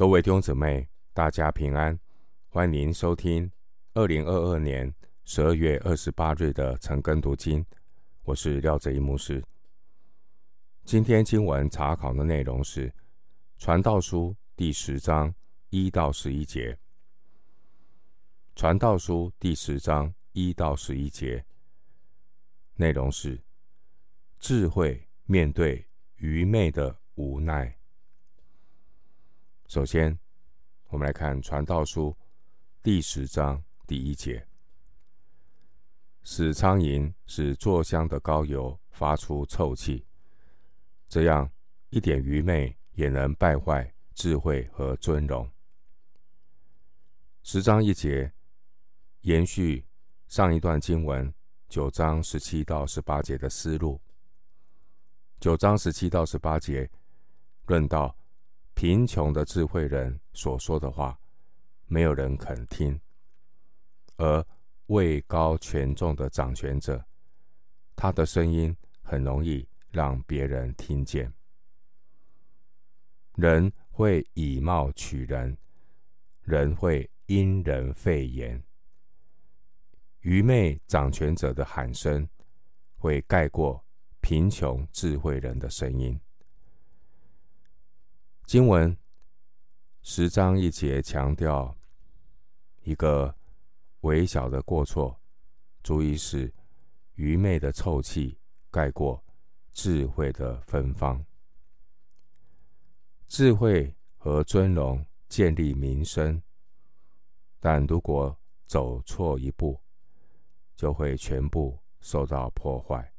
各位弟兄姊妹，大家平安，欢迎收听二零二二年十二月二十八日的晨更读经。我是廖哲一牧师。今天经文查考的内容是《传道书》第十章一到十一节，《传道书》第十章一到十一节内容是智慧面对愚昧的无奈。首先，我们来看《传道书》第十章第一节：“使苍蝇使坐香的膏油发出臭气，这样一点愚昧也能败坏智慧和尊荣。”十章一节延续上一段经文九章十七到十八节的思路。九章十七到十八节论到。贫穷的智慧人所说的话，没有人肯听；而位高权重的掌权者，他的声音很容易让别人听见。人会以貌取人，人会因人废言。愚昧掌权者的喊声，会盖过贫穷智慧人的声音。经文十章一节强调一个微小的过错，足以使愚昧的臭气盖过智慧的芬芳。智慧和尊荣建立民生，但如果走错一步，就会全部受到破坏。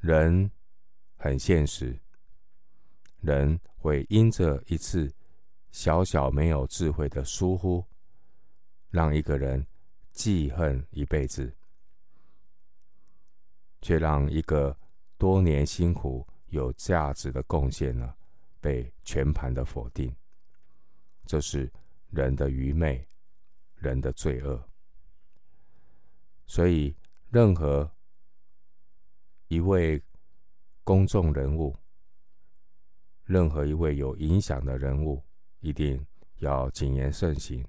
人很现实。人会因着一次小小没有智慧的疏忽，让一个人记恨一辈子，却让一个多年辛苦有价值的贡献呢，被全盘的否定。这是人的愚昧，人的罪恶。所以，任何一位公众人物。任何一位有影响的人物，一定要谨言慎行，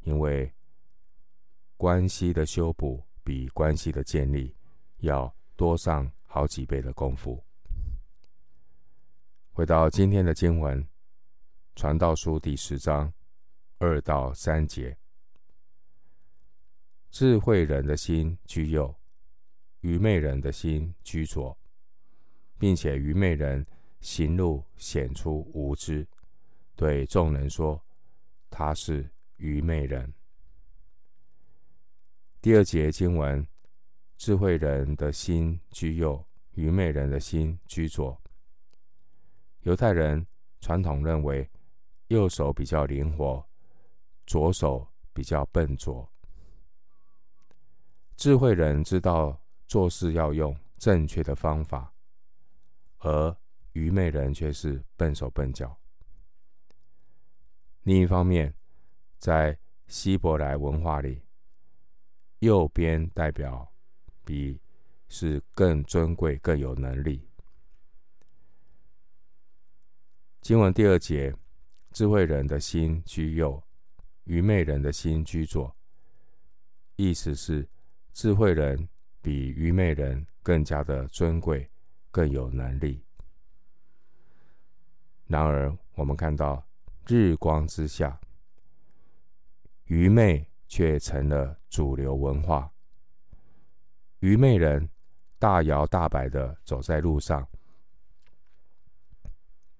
因为关系的修补比关系的建立要多上好几倍的功夫。回到今天的经文，《传道书》第十章二到三节：智慧人的心居右，愚昧人的心居左，并且愚昧人。行路显出无知，对众人说他是愚昧人。第二节经文：智慧人的心居右，愚昧人的心居左。犹太人传统认为，右手比较灵活，左手比较笨拙。智慧人知道做事要用正确的方法，而愚昧人却是笨手笨脚。另一方面，在希伯来文化里，右边代表比是更尊贵、更有能力。经文第二节，智慧人的心居右，愚昧人的心居左，意思是智慧人比愚昧人更加的尊贵、更有能力。然而，我们看到日光之下，愚昧却成了主流文化。愚昧人大摇大摆地走在路上。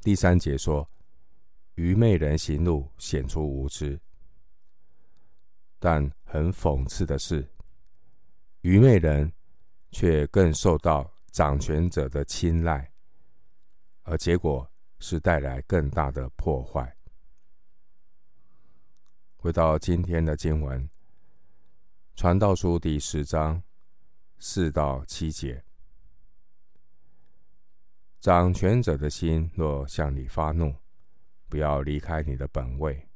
第三节说，愚昧人行路显出无知。但很讽刺的是，愚昧人却更受到掌权者的青睐，而结果。是带来更大的破坏。回到今天的经文，《传道书》第十章四到七节：掌权者的心若向你发怒，不要离开你的本位，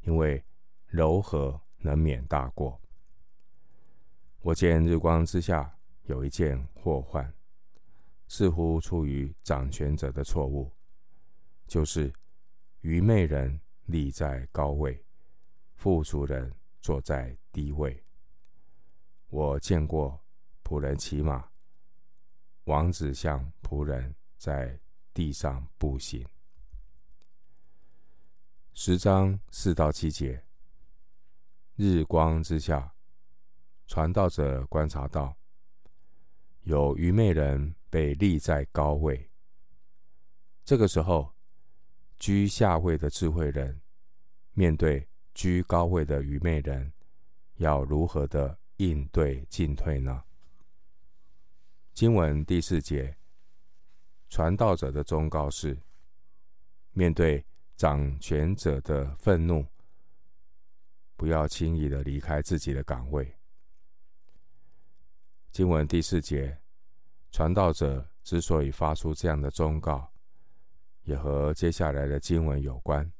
因为柔和能免大过。我见日光之下有一件祸患，似乎出于掌权者的错误。就是愚昧人立在高位，富足人坐在低位。我见过仆人骑马，王子像仆人在地上步行。十章四到七节，日光之下，传道者观察到，有愚昧人被立在高位。这个时候，居下位的智慧人面对居高位的愚昧人，要如何的应对进退呢？经文第四节，传道者的忠告是：面对掌权者的愤怒，不要轻易的离开自己的岗位。经文第四节，传道者之所以发出这样的忠告，也和接下来的经文有关。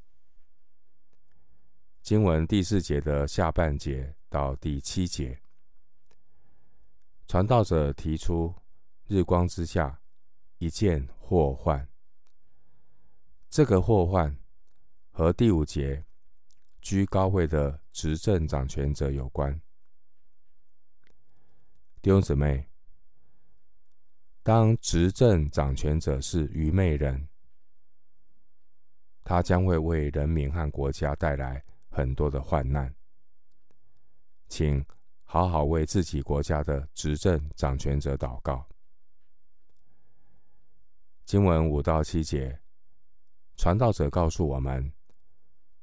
经文第四节的下半节到第七节，传道者提出日光之下一件祸患。这个祸患和第五节居高位的执政掌权者有关。弟兄姊妹，当执政掌权者是愚昧人，他将会为人民和国家带来很多的患难，请好好为自己国家的执政掌权者祷告。经文五到七节，传道者告诉我们：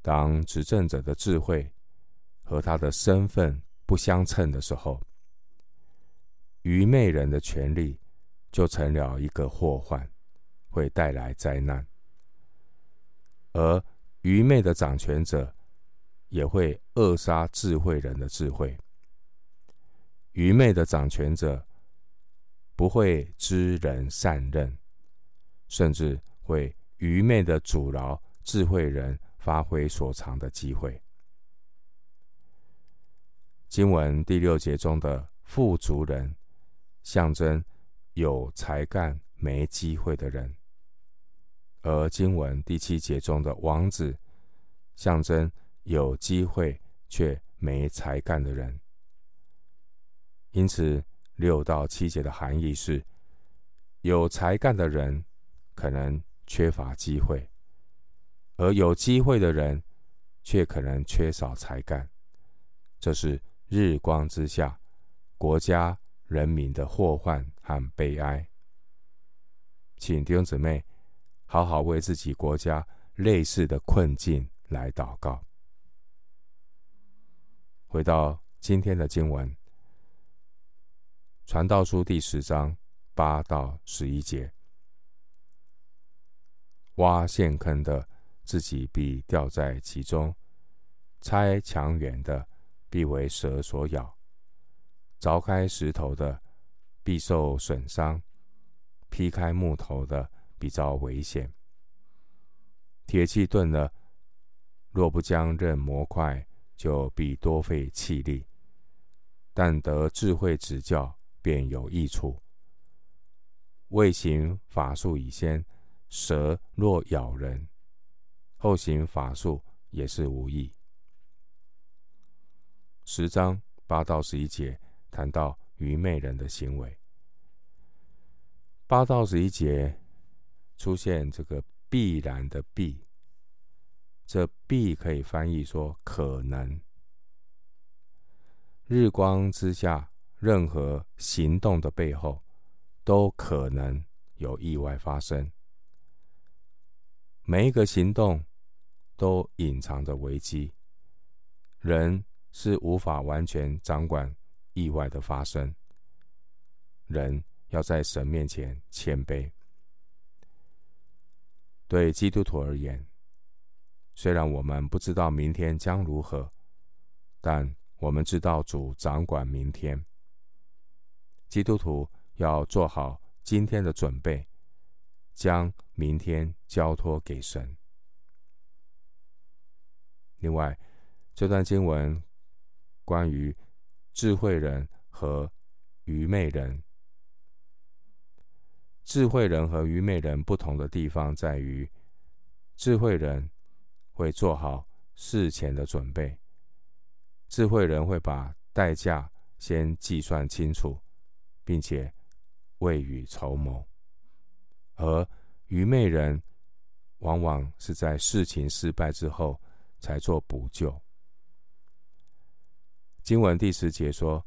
当执政者的智慧和他的身份不相称的时候，愚昧人的权力就成了一个祸患，会带来灾难；而愚昧的掌权者，也会扼杀智慧人的智慧。愚昧的掌权者不会知人善任，甚至会愚昧的阻挠智慧人发挥所长的机会。经文第六节中的富足人，象征有才干没机会的人；而经文第七节中的王子，象征。有机会却没才干的人，因此六到七节的含义是：有才干的人可能缺乏机会，而有机会的人却可能缺少才干。这是日光之下国家人民的祸患和悲哀。请弟兄姊妹好好为自己国家类似的困境来祷告。回到今天的经文，《传道书》第十章八到十一节：挖陷坑的，自己必掉在其中；拆墙垣的，必为蛇所咬；凿开石头的，必受损伤；劈开木头的，必遭危险。铁器钝了，若不将刃磨快，就必多费气力，但得智慧指教，便有益处。未行法术以先，蛇若咬人，后行法术也是无益。十章八到十一节谈到愚昧人的行为。八到十一节出现这个必然的必。这必可以翻译说可能。日光之下，任何行动的背后，都可能有意外发生。每一个行动都隐藏着危机，人是无法完全掌管意外的发生。人要在神面前谦卑。对基督徒而言，虽然我们不知道明天将如何，但我们知道主掌管明天。基督徒要做好今天的准备，将明天交托给神。另外，这段经文关于智慧人和愚昧人，智慧人和愚昧人不同的地方在于，智慧人会做好事前的准备，智慧人会把代价先计算清楚，并且未雨绸缪，而愚昧人往往是在事情失败之后才做补救。经文第十节说：“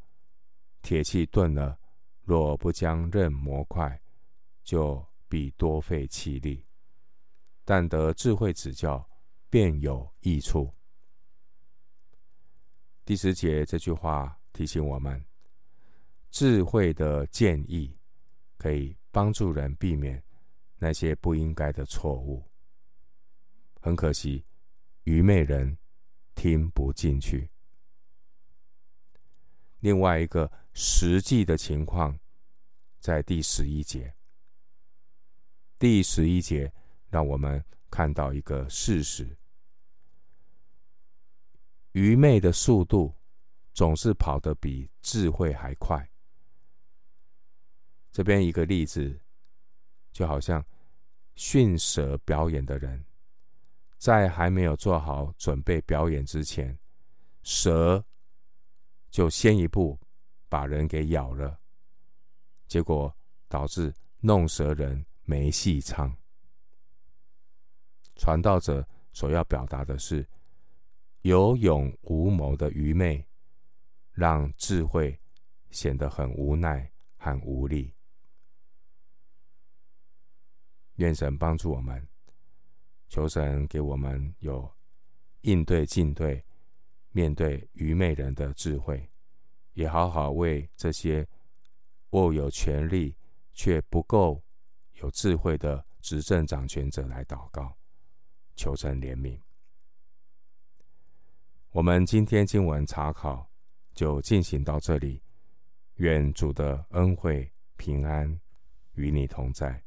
铁器钝了，若不将刃磨快，就必多费气力。但得智慧指教，便有益处。”第十节这句话提醒我们，智慧的建议可以帮助人避免那些不应该的错误。很可惜，愚昧人听不进去。另外一个实际的情况，在第十一节。第十一节让我们看到一个事实：愚昧的速度总是跑得比智慧还快。这边一个例子，就好像驯蛇表演的人，在还没有做好准备表演之前，蛇。就先一步把人给咬了，结果导致弄蛇人没戏唱。传道者所要表达的是，有勇无谋的愚昧，让智慧显得很无奈和无力。愿神帮助我们，求神给我们有应对进退。面对愚昧人的智慧，也好好为这些握有权力却不够有智慧的执政掌权者来祷告，求神怜悯。我们今天经文查考就进行到这里，愿主的恩惠平安与你同在。